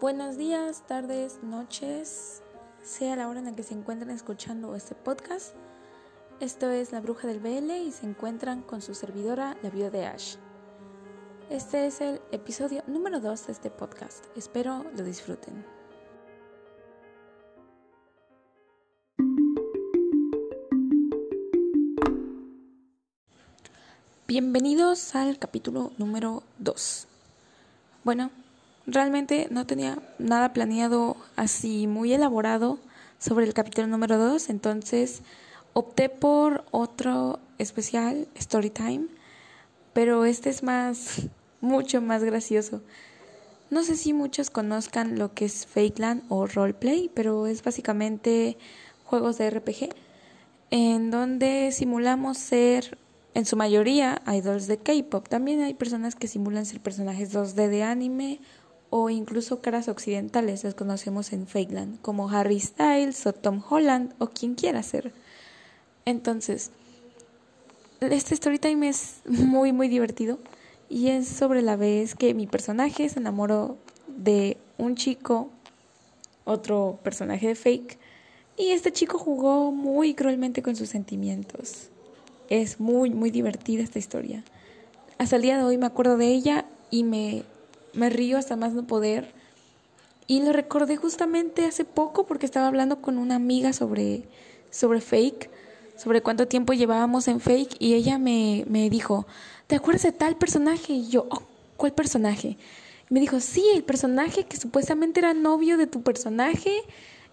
Buenos días, tardes, noches, sea la hora en la que se encuentren escuchando este podcast. Esto es La Bruja del BL y se encuentran con su servidora, la viuda de Ash. Este es el episodio número 2 de este podcast. Espero lo disfruten. Bienvenidos al capítulo número 2. Bueno, realmente no tenía nada planeado así muy elaborado sobre el capítulo número 2, entonces opté por otro especial, Story Time, pero este es más, mucho más gracioso. No sé si muchos conozcan lo que es Fakeland o Roleplay, pero es básicamente juegos de RPG en donde simulamos ser en su mayoría idols de K-pop. También hay personas que simulan ser personajes 2D de anime o incluso caras occidentales, las conocemos en Fakeland, como Harry Styles o Tom Holland o quien quiera ser. Entonces, este storytime es muy, muy divertido y es sobre la vez que mi personaje se enamoró de un chico, otro personaje de Fake, y este chico jugó muy cruelmente con sus sentimientos. Es muy, muy divertida esta historia. Hasta el día de hoy me acuerdo de ella y me, me río hasta más no poder. Y lo recordé justamente hace poco porque estaba hablando con una amiga sobre, sobre fake, sobre cuánto tiempo llevábamos en fake y ella me, me dijo, ¿te acuerdas de tal personaje? Y yo, oh, ¿cuál personaje? Y me dijo, sí, el personaje que supuestamente era novio de tu personaje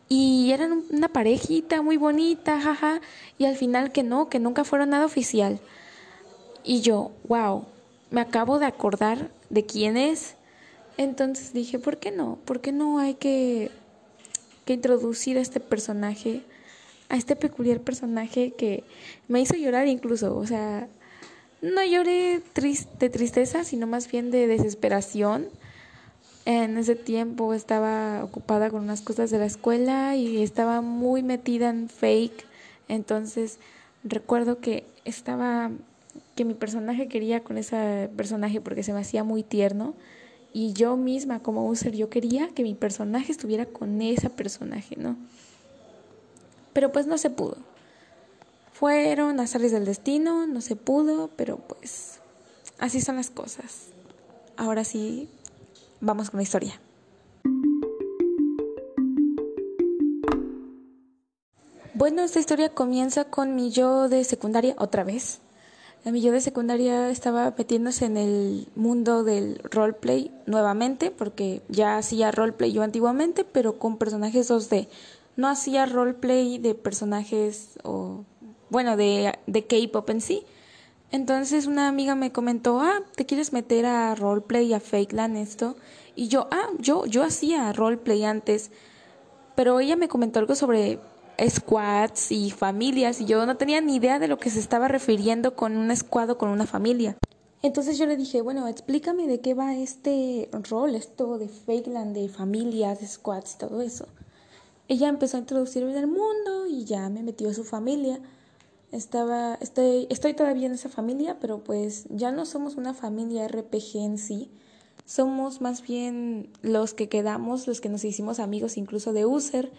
y eran una parejita muy bonita, jaja, y al final que no, que nunca fueron nada oficial. Y yo, wow, me acabo de acordar de quién es. Entonces dije, ¿por qué no? ¿Por qué no hay que, que introducir a este personaje, a este peculiar personaje que me hizo llorar incluso? O sea, no lloré de tristeza, sino más bien de desesperación en ese tiempo estaba ocupada con unas cosas de la escuela y estaba muy metida en fake. Entonces recuerdo que estaba, que mi personaje quería con ese personaje porque se me hacía muy tierno. Y yo misma como user, yo quería que mi personaje estuviera con ese personaje, ¿no? Pero pues no se pudo. Fueron azares del destino, no se pudo, pero pues así son las cosas. Ahora sí, Vamos con la historia. Bueno, esta historia comienza con mi yo de secundaria otra vez. Mi yo de secundaria estaba metiéndose en el mundo del roleplay nuevamente, porque ya hacía roleplay yo antiguamente, pero con personajes 2D. No hacía roleplay de personajes o, bueno, de, de K-pop en sí, entonces una amiga me comentó, ah, ¿te quieres meter a roleplay, a Fakeland esto? Y yo, ah, yo, yo hacía roleplay antes, pero ella me comentó algo sobre squads y familias y yo no tenía ni idea de lo que se estaba refiriendo con un squad o con una familia. Entonces yo le dije, bueno, explícame de qué va este rol, esto de Fakeland, de familias, de squads y todo eso. Ella empezó a introducirme en el mundo y ya me metió a su familia estaba, estoy, estoy todavía en esa familia, pero pues ya no somos una familia RPG en sí. Somos más bien los que quedamos, los que nos hicimos amigos incluso de user,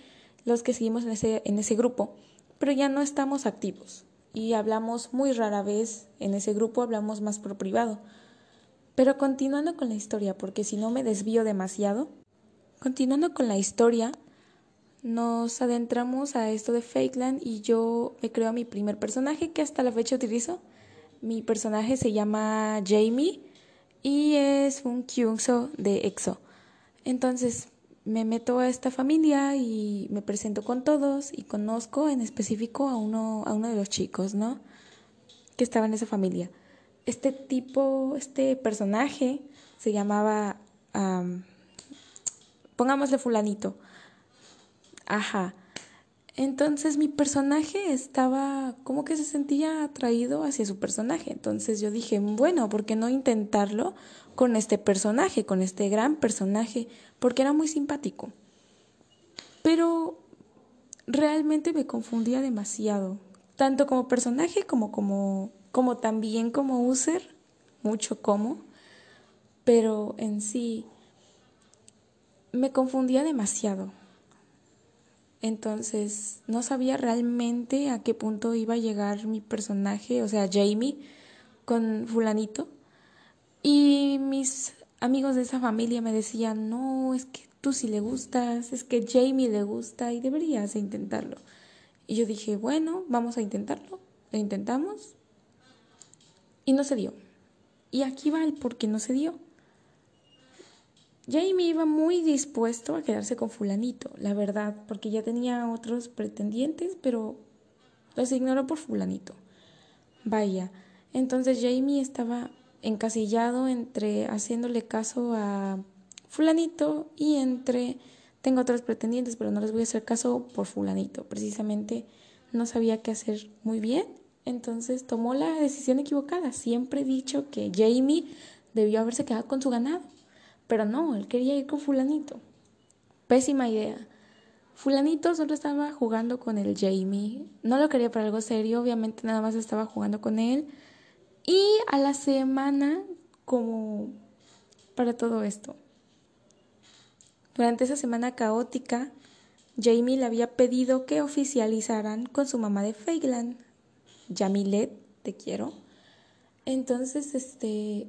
los que seguimos en ese, en ese grupo, pero ya no estamos activos y hablamos muy rara vez en ese grupo, hablamos más por privado. Pero continuando con la historia, porque si no me desvío demasiado, continuando con la historia, nos adentramos a esto de Fakeland y yo me creo a mi primer personaje que hasta la fecha utilizo. Mi personaje se llama Jamie y es un Kyungso de EXO. Entonces me meto a esta familia y me presento con todos y conozco en específico a uno, a uno de los chicos, ¿no? Que estaba en esa familia. Este tipo, este personaje se llamaba, pongámosle fulanito Ajá. Entonces mi personaje estaba como que se sentía atraído hacia su personaje. Entonces yo dije, bueno, ¿por qué no intentarlo con este personaje, con este gran personaje? Porque era muy simpático. Pero realmente me confundía demasiado, tanto como personaje como como como también como user, mucho como, pero en sí me confundía demasiado. Entonces, no sabía realmente a qué punto iba a llegar mi personaje, o sea, Jamie, con fulanito. Y amigos de esa familia me decían, no, es que tú sí le gustas, es que Jamie le gusta y deberías intentarlo. Y yo dije, bueno, vamos a intentarlo. Lo intentamos y no se dio. Y aquí va el por qué no se dio. Jamie iba muy dispuesto a quedarse con fulanito, la verdad, porque ya tenía otros pretendientes, pero los ignoró por fulanito. Vaya, entonces Jamie estaba encasillado entre haciéndole caso a fulanito y entre tengo otros pretendientes, pero no les voy a hacer caso por fulanito. Precisamente no sabía qué hacer muy bien, entonces tomó la decisión equivocada. Siempre he dicho que Jamie debió haberse quedado con su ganado. Pero no, él quería ir con fulanito. Pésima idea. Fulanito solo estaba jugando con el Jamie. No lo quería para algo serio, obviamente nada más estaba jugando con él. Y a la semana, como para todo esto. Durante esa semana caótica, Jamie le había pedido que oficializaran con su mamá de Feyland. Yamilet, te quiero. Entonces, este,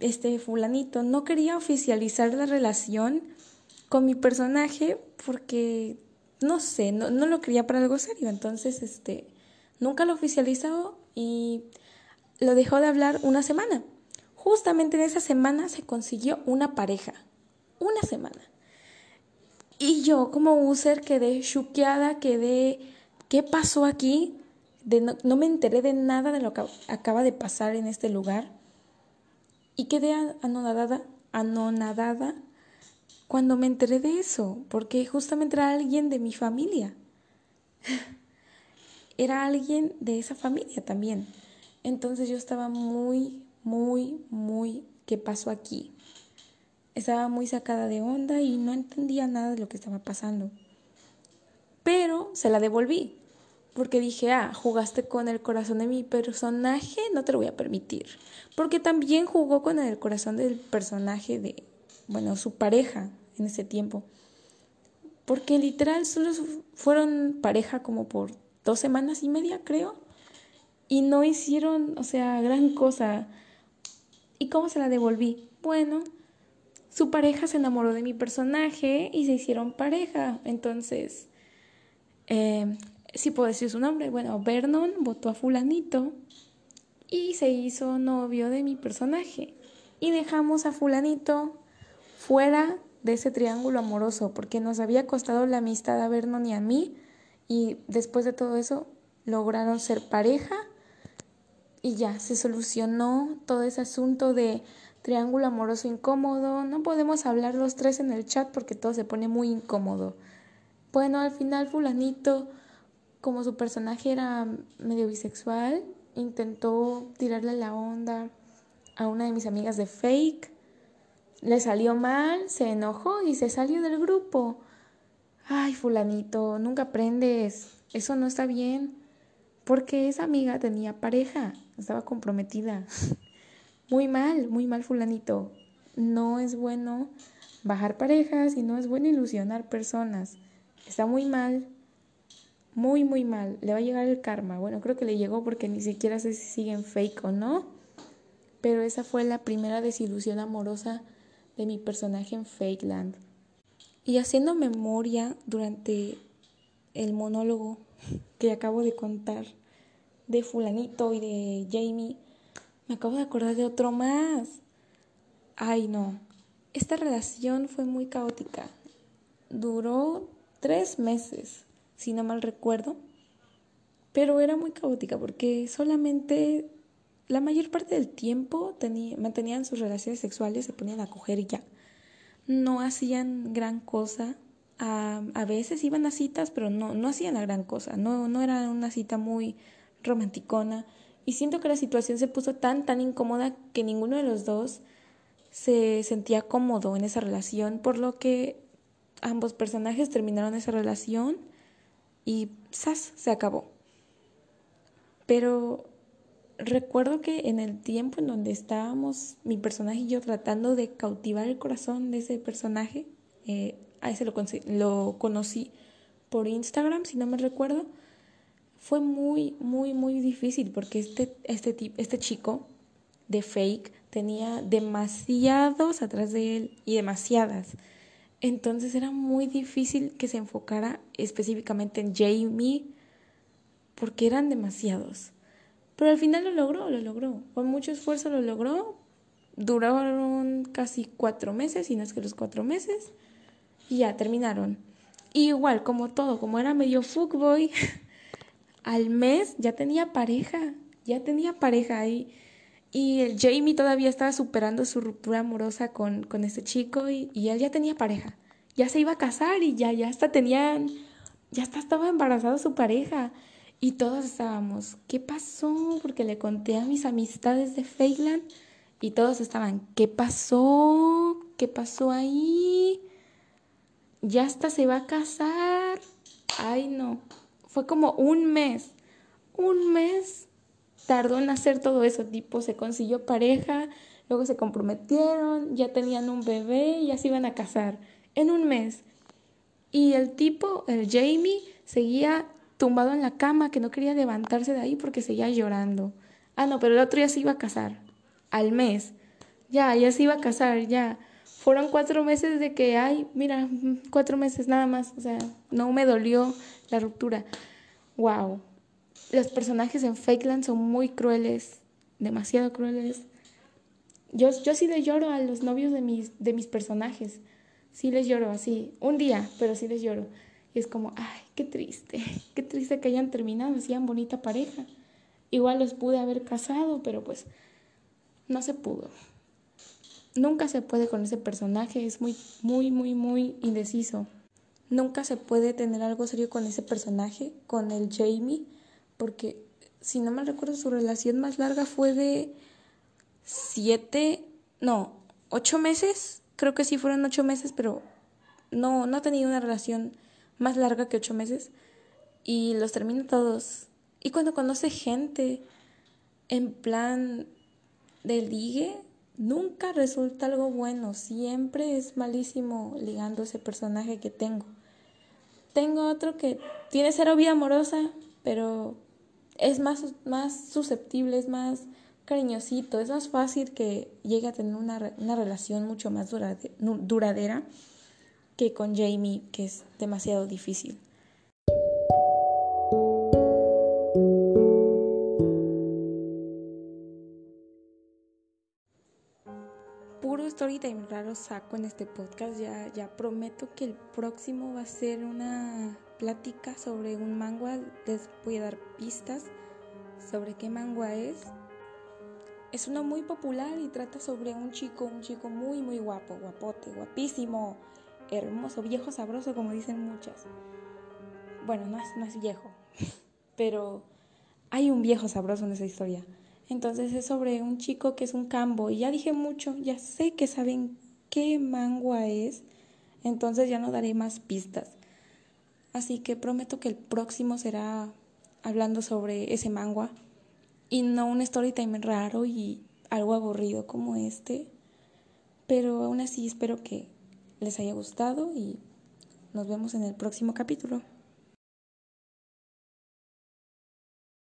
este fulanito no quería oficializar la relación con mi personaje porque no sé, no, no lo quería para algo serio. Entonces, este, nunca lo oficializó y lo dejó de hablar una semana. Justamente en esa semana se consiguió una pareja. Una semana. Y yo como user quedé choqueada, quedé, ¿qué pasó aquí? De no, no me enteré de nada de lo que acaba de pasar en este lugar. Y quedé anonadada, anonadada cuando me enteré de eso, porque justamente era alguien de mi familia. era alguien de esa familia también. Entonces yo estaba muy, muy, muy, ¿qué pasó aquí? Estaba muy sacada de onda y no entendía nada de lo que estaba pasando. Pero se la devolví porque dije, ah, jugaste con el corazón de mi personaje, no te lo voy a permitir. Porque también jugó con el corazón del personaje de, bueno, su pareja en ese tiempo. Porque literal solo fueron pareja como por dos semanas y media, creo. Y no hicieron, o sea, gran cosa. ¿Y cómo se la devolví? Bueno, su pareja se enamoró de mi personaje y se hicieron pareja. Entonces, eh, si puedo decir su nombre, bueno, Vernon votó a fulanito y se hizo novio de mi personaje. Y dejamos a fulanito fuera de ese triángulo amoroso porque nos había costado la amistad a Vernon y a mí y después de todo eso lograron ser pareja y ya se solucionó todo ese asunto de triángulo amoroso incómodo. No podemos hablar los tres en el chat porque todo se pone muy incómodo. Bueno, al final fulanito como su personaje era medio bisexual, intentó tirarle la onda a una de mis amigas de fake. Le salió mal, se enojó y se salió del grupo. Ay, fulanito, nunca aprendes. Eso no está bien. Porque esa amiga tenía pareja, estaba comprometida. Muy mal, muy mal, fulanito. No es bueno bajar parejas y no es bueno ilusionar personas. Está muy mal muy, muy mal. Le va a llegar el karma. Bueno, creo que le llegó porque ni siquiera sé si siguen fake o no. Pero esa fue la primera desilusión amorosa de mi personaje en Fakeland. Y haciendo memoria durante el monólogo que acabo de contar de fulanito y de Jamie, me acabo de acordar de otro más. Ay, no. Esta relación fue muy caótica. Duró tres meses si no mal recuerdo, pero era muy caótica porque solamente la mayor parte del tiempo mantenían sus relaciones sexuales, se ponían a coger y ya. No hacían gran cosa. A, a veces iban a citas, pero no, no hacían la gran cosa. No, no era una cita muy romanticona. Y siento que la situación se puso tan, tan incómoda que ninguno de los dos se sentía cómodo en esa relación, por lo que ambos personajes terminaron esa relación y ¡zas! se acabó. Pero recuerdo que en el tiempo en donde estábamos mi personaje y yo tratando de cautivar el corazón de ese personaje, Eh, a ese lo, lo conocí por Instagram, si no me recuerdo. Fue muy, muy, muy difícil porque este, este, este chico de fake tenía demasiados atrás de él y demasiadas. Entonces era muy difícil que se enfocara específicamente en Jamie porque eran demasiados. Pero al final lo logró, lo logró. Con mucho esfuerzo lo logró. Duraron casi cuatro meses, y no es que los cuatro meses. Y ya terminaron. Y igual, como todo, como era medio fuckboy, al mes ya tenía pareja. Ya tenía pareja ahí. Y el Jamie todavía estaba superando su ruptura amorosa con, con este chico y, y, él ya tenía pareja. Ya se iba a casar y ya, ya hasta tenían, ya hasta estaba embarazada su pareja. Y todos estábamos, ¿qué pasó? Porque le conté a mis amistades de Feyland y todos estaban, ¿qué pasó? ¿Qué pasó ahí? Ya hasta se va a casar. Ay, no. Fue como un mes. Un mes tardó en hacer todo eso. Tipo, se consiguió pareja, luego se comprometieron, ya tenían un bebé ya se iban a casar. En un mes. Y el tipo, el Jamie, seguía tumbado en la cama, que no quería levantarse de ahí porque seguía llorando. Ah, no, pero el otro ya se iba a casar. Al mes. Ya, ya se iba a casar, ya. Fueron cuatro meses de que, ay, mira, cuatro meses nada más. O sea, no me dolió la ruptura. Wow. Los personajes en Fakeland son muy crueles, demasiado crueles. Yo, yo sí le lloro a los novios de mis, de mis personajes. Sí les lloro así. Un día, pero sí les lloro. Y es como, ay, qué triste, qué triste que hayan terminado, hacían bonita pareja. Igual los pude haber casado, pero pues no se pudo. Nunca se puede con ese personaje, es muy, muy, muy, muy indeciso. Nunca se puede tener algo serio con ese personaje, con el Jamie, porque si no me recuerdo, su relación más larga fue de siete, no, ocho meses. Creo que sí fueron ocho meses, pero no, no ha tenido una relación más larga que ocho meses y los termina todos. Y cuando conoce gente en plan de ligue, nunca resulta algo bueno, siempre es malísimo ligando ese personaje que tengo. Tengo otro que tiene cero vida amorosa, pero es más, más susceptible, es más cariñosito, es más fácil que llegue a tener una, una relación mucho más duradera que con Jamie, que es demasiado difícil. Storytime raro saco en este podcast. Ya, ya prometo que el próximo va a ser una plática sobre un manga. Les voy a dar pistas sobre qué manga es. Es uno muy popular y trata sobre un chico, un chico muy, muy guapo, guapote, guapísimo hermoso, viejo sabroso, como dicen muchas. Bueno, no es, no es viejo, pero hay un viejo sabroso en esa historia. Entonces es sobre un chico que es un cambo. Y ya dije mucho, ya sé que saben qué mangua es. Entonces ya no daré más pistas. Así que prometo que el próximo será hablando sobre ese mangua. Y no un story time raro y algo aburrido como este. Pero aún así espero que les haya gustado y nos vemos en el próximo capítulo.